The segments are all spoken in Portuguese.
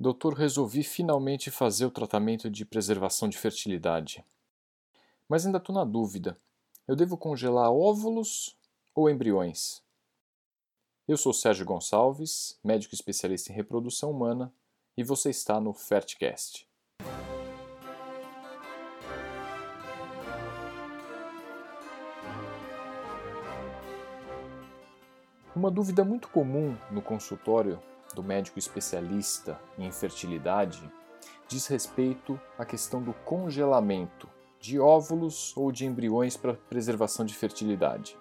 Doutor, resolvi finalmente fazer o tratamento de preservação de fertilidade. Mas ainda estou na dúvida. Eu devo congelar óvulos ou embriões? Eu sou Sérgio Gonçalves, médico especialista em reprodução humana, e você está no Fertcast. Uma dúvida muito comum no consultório do médico especialista em infertilidade diz respeito à questão do congelamento de óvulos ou de embriões para preservação de fertilidade.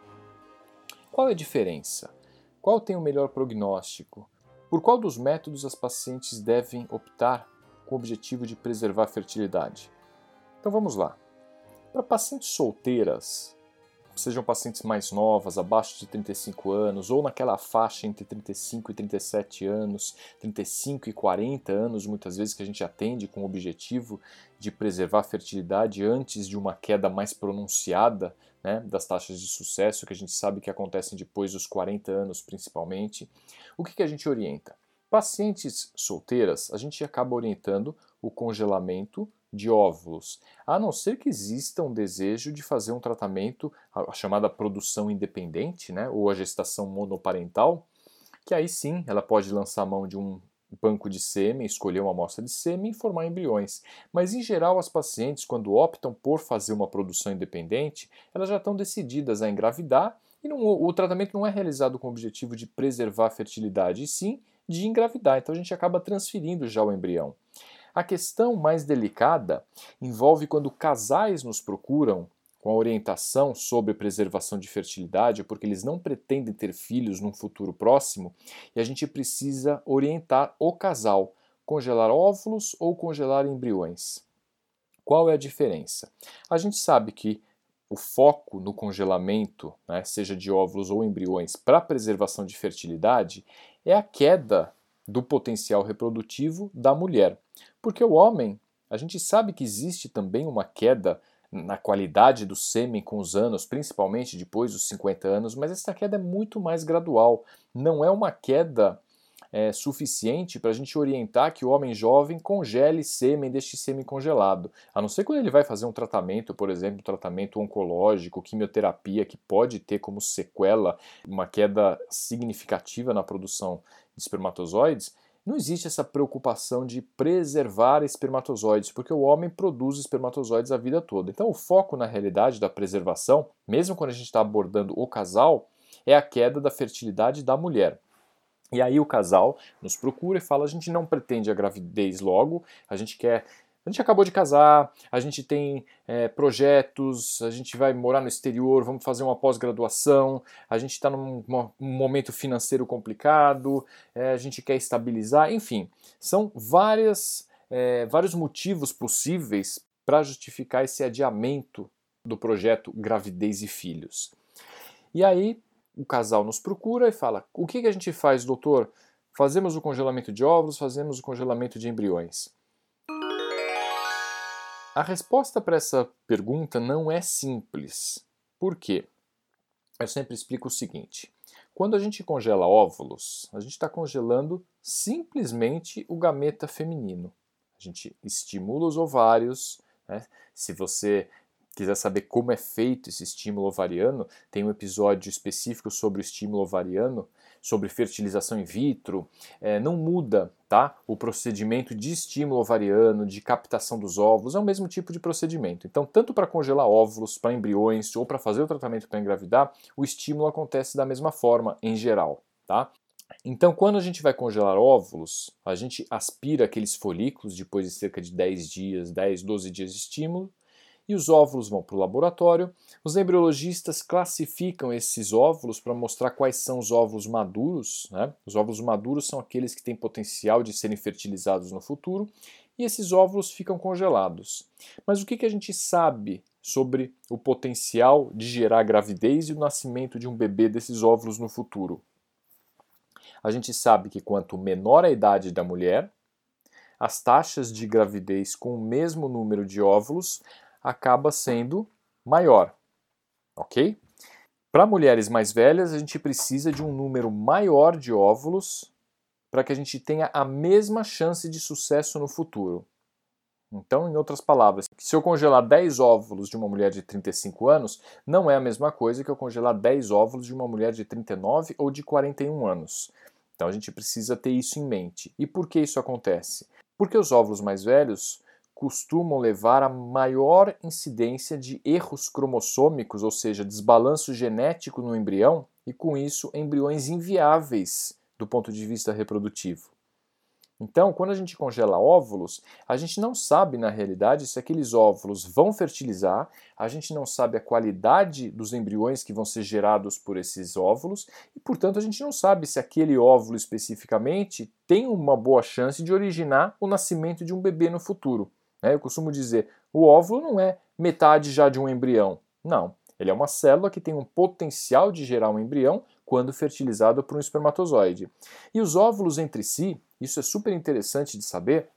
Qual é a diferença? Qual tem o melhor prognóstico? Por qual dos métodos as pacientes devem optar com o objetivo de preservar a fertilidade? Então vamos lá. Para pacientes solteiras, sejam pacientes mais novas, abaixo de 35 anos, ou naquela faixa entre 35 e 37 anos, 35 e 40 anos, muitas vezes que a gente atende com o objetivo de preservar a fertilidade antes de uma queda mais pronunciada né, das taxas de sucesso, que a gente sabe que acontecem depois dos 40 anos principalmente. O que, que a gente orienta? Pacientes solteiras, a gente acaba orientando o congelamento de óvulos, a não ser que exista um desejo de fazer um tratamento, a chamada produção independente, né, ou a gestação monoparental, que aí sim ela pode lançar mão de um banco de sêmen, escolher uma amostra de sêmen e formar embriões. Mas em geral as pacientes, quando optam por fazer uma produção independente, elas já estão decididas a engravidar e não, o tratamento não é realizado com o objetivo de preservar a fertilidade, e sim de engravidar. Então a gente acaba transferindo já o embrião. A questão mais delicada envolve quando casais nos procuram com a orientação sobre preservação de fertilidade, porque eles não pretendem ter filhos num futuro próximo, e a gente precisa orientar o casal, congelar óvulos ou congelar embriões. Qual é a diferença? A gente sabe que o foco no congelamento, né, seja de óvulos ou embriões, para preservação de fertilidade, é a queda do potencial reprodutivo da mulher. Porque o homem, a gente sabe que existe também uma queda na qualidade do sêmen com os anos, principalmente depois dos 50 anos, mas essa queda é muito mais gradual. Não é uma queda é, suficiente para a gente orientar que o homem jovem congele sêmen, deixe sêmen congelado. A não ser quando ele vai fazer um tratamento, por exemplo, um tratamento oncológico, quimioterapia, que pode ter como sequela uma queda significativa na produção de espermatozoides, não existe essa preocupação de preservar espermatozoides, porque o homem produz espermatozoides a vida toda. Então, o foco na realidade da preservação, mesmo quando a gente está abordando o casal, é a queda da fertilidade da mulher. E aí o casal nos procura e fala: a gente não pretende a gravidez logo, a gente quer a gente acabou de casar, a gente tem é, projetos, a gente vai morar no exterior, vamos fazer uma pós-graduação, a gente está num, num, momento financeiro complicado, é, a gente quer estabilizar, enfim, são várias, é, vários motivos possíveis para justificar esse adiamento do projeto gravidez e filhos. E aí o casal nos procura e fala: o que, que a gente faz, doutor? Fazemos o congelamento de óvulos, fazemos o congelamento de embriões. A resposta para essa pergunta não é simples. Por quê? Eu sempre explico o seguinte: quando a gente congela óvulos, a gente está congelando simplesmente o gameta feminino. A gente estimula os ovários. Né? Se você quiser saber como é feito esse estímulo ovariano, tem um episódio específico sobre o estímulo ovariano, sobre fertilização in vitro. É, não muda tá? o procedimento de estímulo ovariano, de captação dos óvulos, é o mesmo tipo de procedimento. Então, tanto para congelar óvulos, para embriões ou para fazer o tratamento para engravidar, o estímulo acontece da mesma forma em geral. Tá? Então, quando a gente vai congelar óvulos, a gente aspira aqueles folículos depois de cerca de 10 dias, 10, 12 dias de estímulo, e os óvulos vão para o laboratório. Os embriologistas classificam esses óvulos para mostrar quais são os óvulos maduros. Né? Os óvulos maduros são aqueles que têm potencial de serem fertilizados no futuro e esses óvulos ficam congelados. Mas o que, que a gente sabe sobre o potencial de gerar gravidez e o nascimento de um bebê desses óvulos no futuro? A gente sabe que quanto menor a idade da mulher, as taxas de gravidez com o mesmo número de óvulos acaba sendo maior, ok? Para mulheres mais velhas, a gente precisa de um número maior de óvulos para que a gente tenha a mesma chance de sucesso no futuro. Então, em outras palavras, se eu congelar 10 óvulos de uma mulher de 35 anos, não é a mesma coisa que eu congelar 10 óvulos de uma mulher de 39 ou de 41 anos. Então a gente precisa ter isso em mente. E por que isso acontece? Porque os óvulos mais velhos costumam levar a maior incidência de erros cromossômicos, ou seja, desbalanço genético no embrião, e com isso embriões inviáveis do ponto de vista reprodutivo. Então, quando a gente congela óvulos, a gente não sabe na realidade se aqueles óvulos vão fertilizar, a gente não sabe a qualidade dos embriões que vão ser gerados por esses óvulos e, portanto, a gente não sabe se aquele óvulo especificamente tem uma boa chance de originar o nascimento de um bebê no futuro. Né? Eu costumo dizer, o óvulo não é metade já de um embrião. Não, ele é uma célula que tem um potencial de gerar um embrião quando fertilizado por um espermatozoide. E os óvulos entre si, isso é super interessante de saber,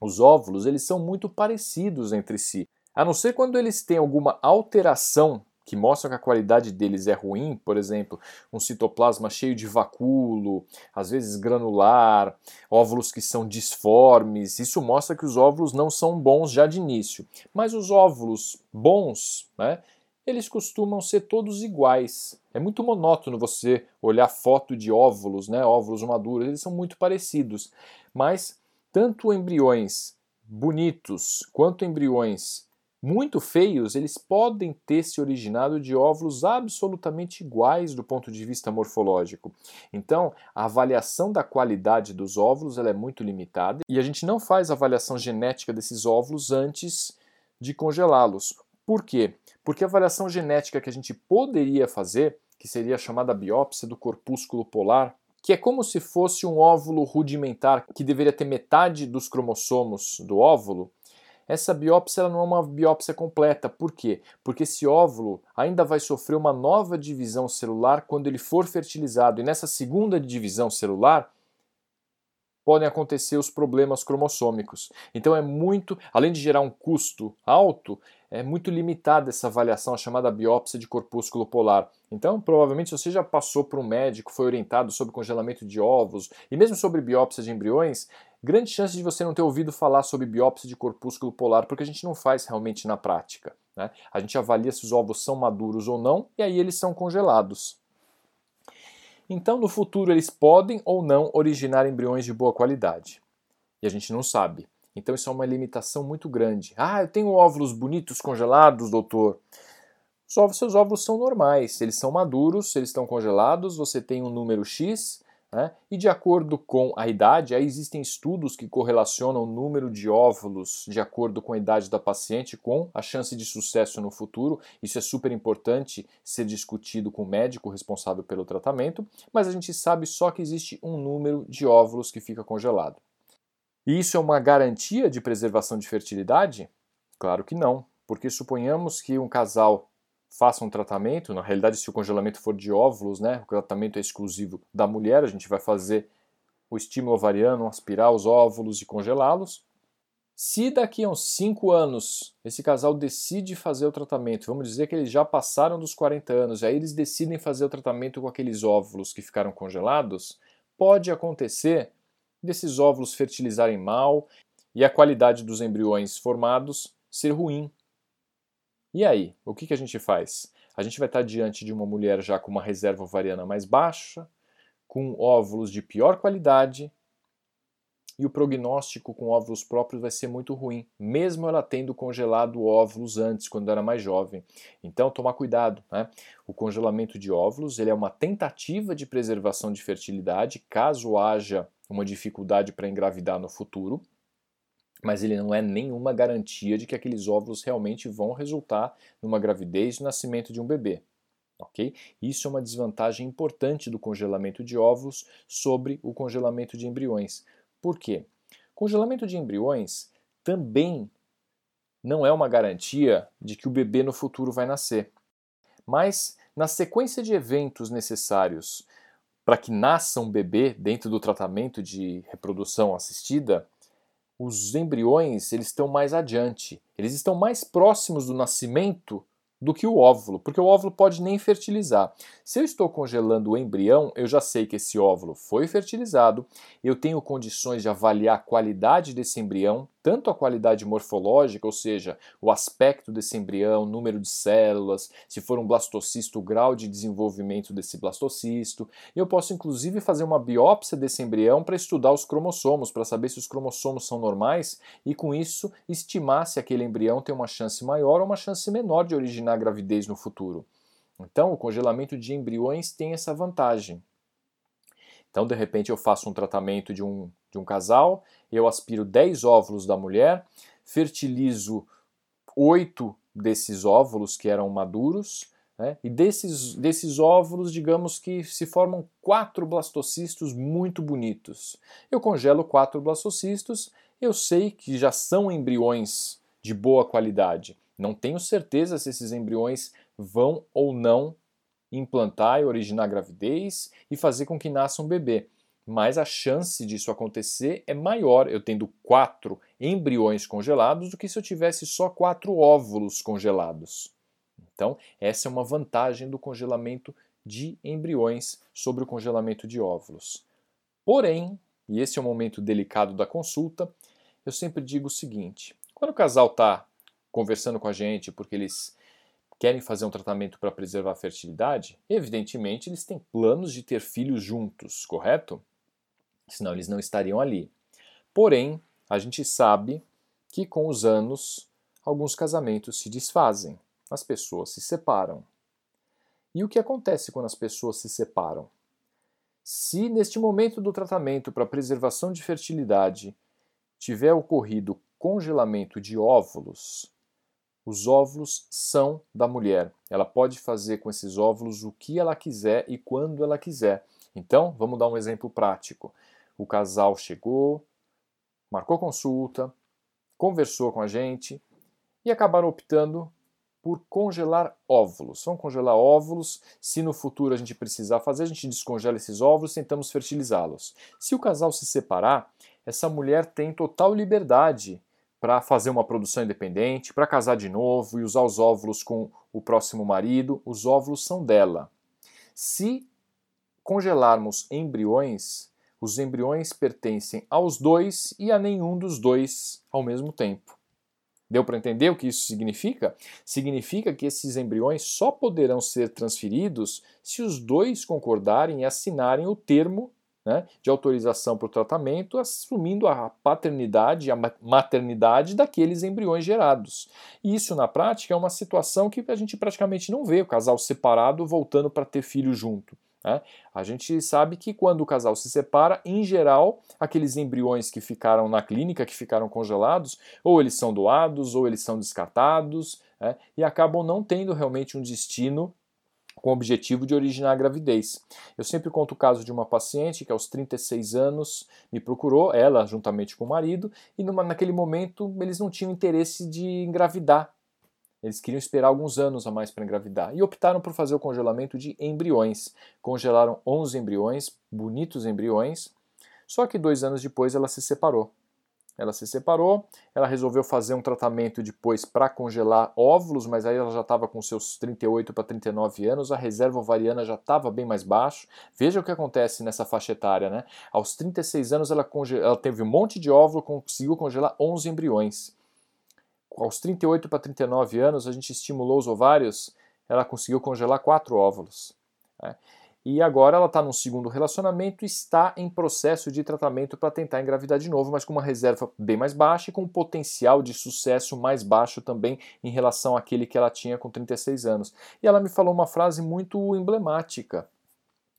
os óvulos eles são muito parecidos entre si. A não ser quando eles têm alguma alteração que mostra que a qualidade deles é ruim, por exemplo, um citoplasma cheio de vacúolo, às vezes granular, óvulos que são disformes, isso mostra que os óvulos não são bons já de início. Mas os óvulos bons, né, eles costumam ser todos iguais. É muito monótono você olhar foto de óvulos, né, óvulos maduros, eles são muito parecidos. Mas tanto embriões bonitos quanto embriões muito feios, eles podem ter se originado de óvulos absolutamente iguais do ponto de vista morfológico. Então, a avaliação da qualidade dos óvulos é muito limitada e a gente não faz avaliação genética desses óvulos antes de congelá-los. Por quê? Porque a avaliação genética que a gente poderia fazer, que seria a chamada biópsia do corpúsculo polar, que é como se fosse um óvulo rudimentar que deveria ter metade dos cromossomos do óvulo, essa biópsia não é uma biópsia completa. Por quê? Porque esse óvulo ainda vai sofrer uma nova divisão celular quando ele for fertilizado. E nessa segunda divisão celular, podem acontecer os problemas cromossômicos. Então é muito, além de gerar um custo alto, é muito limitada essa avaliação, chamada biópsia de corpúsculo polar. Então, provavelmente, se você já passou por um médico, foi orientado sobre congelamento de ovos e mesmo sobre biópsia de embriões, grande chance de você não ter ouvido falar sobre biópsia de corpúsculo polar, porque a gente não faz realmente na prática. Né? A gente avalia se os ovos são maduros ou não e aí eles são congelados. Então, no futuro, eles podem ou não originar embriões de boa qualidade. E a gente não sabe. Então, isso é uma limitação muito grande. Ah, eu tenho óvulos bonitos congelados, doutor. Os ovos, seus óvulos são normais, eles são maduros, eles estão congelados, você tem um número X, né? E de acordo com a idade, aí existem estudos que correlacionam o número de óvulos de acordo com a idade da paciente com a chance de sucesso no futuro. Isso é super importante ser discutido com o médico responsável pelo tratamento, mas a gente sabe só que existe um número de óvulos que fica congelado. E isso é uma garantia de preservação de fertilidade? Claro que não, porque suponhamos que um casal faça um tratamento. Na realidade, se o congelamento for de óvulos, né, o tratamento é exclusivo da mulher, a gente vai fazer o estímulo ovariano, aspirar os óvulos e congelá-los. Se daqui a uns 5 anos esse casal decide fazer o tratamento, vamos dizer que eles já passaram dos 40 anos, e aí eles decidem fazer o tratamento com aqueles óvulos que ficaram congelados, pode acontecer desses óvulos fertilizarem mal e a qualidade dos embriões formados ser ruim. E aí, o que, que a gente faz? A gente vai estar diante de uma mulher já com uma reserva ovariana mais baixa, com óvulos de pior qualidade, e o prognóstico com óvulos próprios vai ser muito ruim, mesmo ela tendo congelado óvulos antes, quando era mais jovem. Então, tomar cuidado. Né? O congelamento de óvulos ele é uma tentativa de preservação de fertilidade, caso haja uma dificuldade para engravidar no futuro mas ele não é nenhuma garantia de que aqueles óvulos realmente vão resultar numa gravidez e nascimento de um bebê. Ok? Isso é uma desvantagem importante do congelamento de óvulos sobre o congelamento de embriões. Por quê? Congelamento de embriões também não é uma garantia de que o bebê no futuro vai nascer. Mas, na sequência de eventos necessários para que nasça um bebê dentro do tratamento de reprodução assistida, os embriões eles estão mais adiante, eles estão mais próximos do nascimento do que o óvulo, porque o óvulo pode nem fertilizar. Se eu estou congelando o embrião, eu já sei que esse óvulo foi fertilizado, eu tenho condições de avaliar a qualidade desse embrião, tanto a qualidade morfológica, ou seja, o aspecto desse embrião, número de células, se for um blastocisto, o grau de desenvolvimento desse blastocisto. Eu posso inclusive fazer uma biópsia desse embrião para estudar os cromossomos, para saber se os cromossomos são normais e com isso estimar se aquele embrião tem uma chance maior ou uma chance menor de originar gravidez no futuro. Então, o congelamento de embriões tem essa vantagem. Então, de repente, eu faço um tratamento de um, de um casal, eu aspiro 10 óvulos da mulher, fertilizo 8 desses óvulos que eram maduros, né? e desses, desses óvulos, digamos que se formam quatro blastocistos muito bonitos. Eu congelo quatro blastocistos, eu sei que já são embriões de boa qualidade. Não tenho certeza se esses embriões vão ou não implantar e originar gravidez e fazer com que nasça um bebê. Mas a chance disso acontecer é maior eu tendo quatro embriões congelados do que se eu tivesse só quatro óvulos congelados. Então, essa é uma vantagem do congelamento de embriões sobre o congelamento de óvulos. Porém, e esse é o momento delicado da consulta, eu sempre digo o seguinte: quando o casal está conversando com a gente porque eles querem fazer um tratamento para preservar a fertilidade, evidentemente eles têm planos de ter filhos juntos, correto? Senão eles não estariam ali. Porém, a gente sabe que com os anos alguns casamentos se desfazem, as pessoas se separam. E o que acontece quando as pessoas se separam? Se neste momento do tratamento para preservação de fertilidade tiver ocorrido congelamento de óvulos, os óvulos são da mulher. Ela pode fazer com esses óvulos o que ela quiser e quando ela quiser. Então, vamos dar um exemplo prático. O casal chegou, marcou consulta, conversou com a gente e acabaram optando por congelar óvulos. Vamos congelar óvulos. Se no futuro a gente precisar fazer, a gente descongela esses óvulos, tentamos fertilizá-los. Se o casal se separar, essa mulher tem total liberdade para fazer uma produção independente, para casar de novo e usar os óvulos com o próximo marido, os óvulos são dela. Se congelarmos embriões, os embriões pertencem aos dois e a nenhum dos dois ao mesmo tempo. Deu para entender o que isso significa? Significa que esses embriões só poderão ser transferidos se os dois concordarem e assinarem o termo né, de autorização para o tratamento, assumindo a paternidade e a maternidade daqueles embriões gerados. E isso, na prática, é uma situação que a gente praticamente não vê o casal separado voltando para ter filho junto. Né? A gente sabe que quando o casal se separa, em geral, aqueles embriões que ficaram na clínica, que ficaram congelados, ou eles são doados, ou eles são descartados, né? e acabam não tendo realmente um destino com o objetivo de originar a gravidez. Eu sempre conto o caso de uma paciente que aos 36 anos me procurou, ela juntamente com o marido, e numa, naquele momento eles não tinham interesse de engravidar. Eles queriam esperar alguns anos a mais para engravidar e optaram por fazer o congelamento de embriões. Congelaram 11 embriões, bonitos embriões, só que dois anos depois ela se separou. Ela se separou, ela resolveu fazer um tratamento depois para congelar óvulos, mas aí ela já estava com seus 38 para 39 anos, a reserva ovariana já estava bem mais baixo. Veja o que acontece nessa faixa etária, né? Aos 36 anos ela, ela teve um monte de óvulo, conseguiu congelar 11 embriões. Aos 38 para 39 anos, a gente estimulou os ovários, ela conseguiu congelar 4 óvulos. Né? E agora ela está num segundo relacionamento está em processo de tratamento para tentar engravidar de novo, mas com uma reserva bem mais baixa e com um potencial de sucesso mais baixo também em relação àquele que ela tinha com 36 anos. E ela me falou uma frase muito emblemática,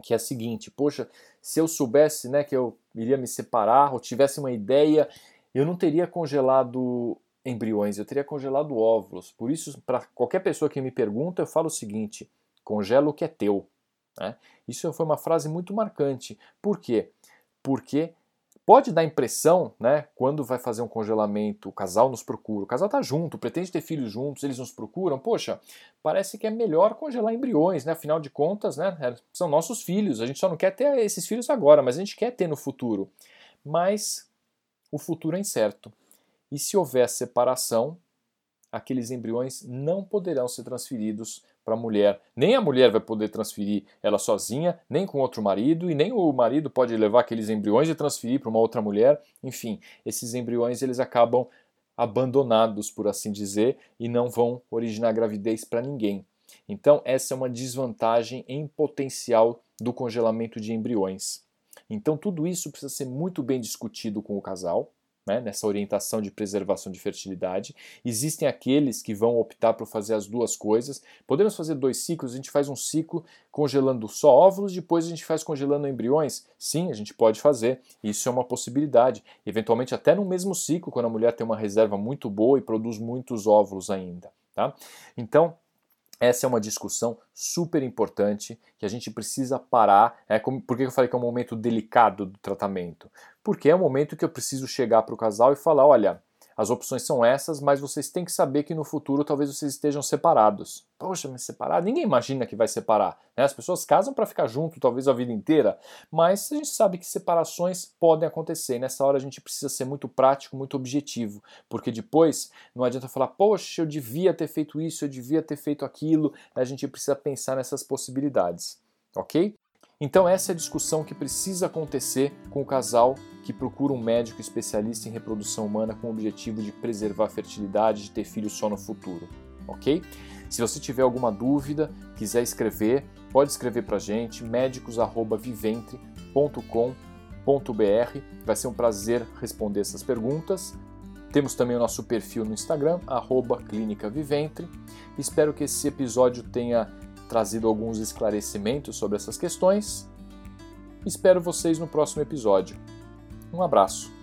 que é a seguinte: Poxa, se eu soubesse né, que eu iria me separar ou tivesse uma ideia, eu não teria congelado embriões, eu teria congelado óvulos. Por isso, para qualquer pessoa que me pergunta, eu falo o seguinte: congela o que é teu. Né? Isso foi uma frase muito marcante. Por quê? Porque pode dar impressão, né, quando vai fazer um congelamento, o casal nos procura, o casal está junto, pretende ter filhos juntos, eles nos procuram, poxa, parece que é melhor congelar embriões, né, afinal de contas, né, é, são nossos filhos, a gente só não quer ter esses filhos agora, mas a gente quer ter no futuro. Mas o futuro é incerto. E se houver separação, aqueles embriões não poderão ser transferidos para a mulher. Nem a mulher vai poder transferir ela sozinha, nem com outro marido, e nem o marido pode levar aqueles embriões e transferir para uma outra mulher. Enfim, esses embriões eles acabam abandonados, por assim dizer, e não vão originar gravidez para ninguém. Então, essa é uma desvantagem em potencial do congelamento de embriões. Então, tudo isso precisa ser muito bem discutido com o casal né, nessa orientação de preservação de fertilidade. Existem aqueles que vão optar por fazer as duas coisas. Podemos fazer dois ciclos, a gente faz um ciclo congelando só óvulos, depois a gente faz congelando embriões? Sim, a gente pode fazer. Isso é uma possibilidade. Eventualmente, até no mesmo ciclo, quando a mulher tem uma reserva muito boa e produz muitos óvulos ainda. Tá? Então, essa é uma discussão super importante que a gente precisa parar. É como, por que eu falei que é um momento delicado do tratamento? Porque é um momento que eu preciso chegar para o casal e falar: olha, as opções são essas, mas vocês têm que saber que no futuro talvez vocês estejam separados. Poxa, mas separar? Ninguém imagina que vai separar. Né? As pessoas casam para ficar junto, talvez a vida inteira, mas a gente sabe que separações podem acontecer. Nessa hora a gente precisa ser muito prático, muito objetivo, porque depois não adianta falar, poxa, eu devia ter feito isso, eu devia ter feito aquilo. A gente precisa pensar nessas possibilidades, ok? Então, essa é a discussão que precisa acontecer com o casal que procura um médico especialista em reprodução humana com o objetivo de preservar a fertilidade, de ter filhos só no futuro, ok? Se você tiver alguma dúvida, quiser escrever, pode escrever para a gente, médicos.viventre.com.br. Vai ser um prazer responder essas perguntas. Temos também o nosso perfil no Instagram, arroba Clínica Viventre. Espero que esse episódio tenha trazido alguns esclarecimentos sobre essas questões. Espero vocês no próximo episódio. Um abraço.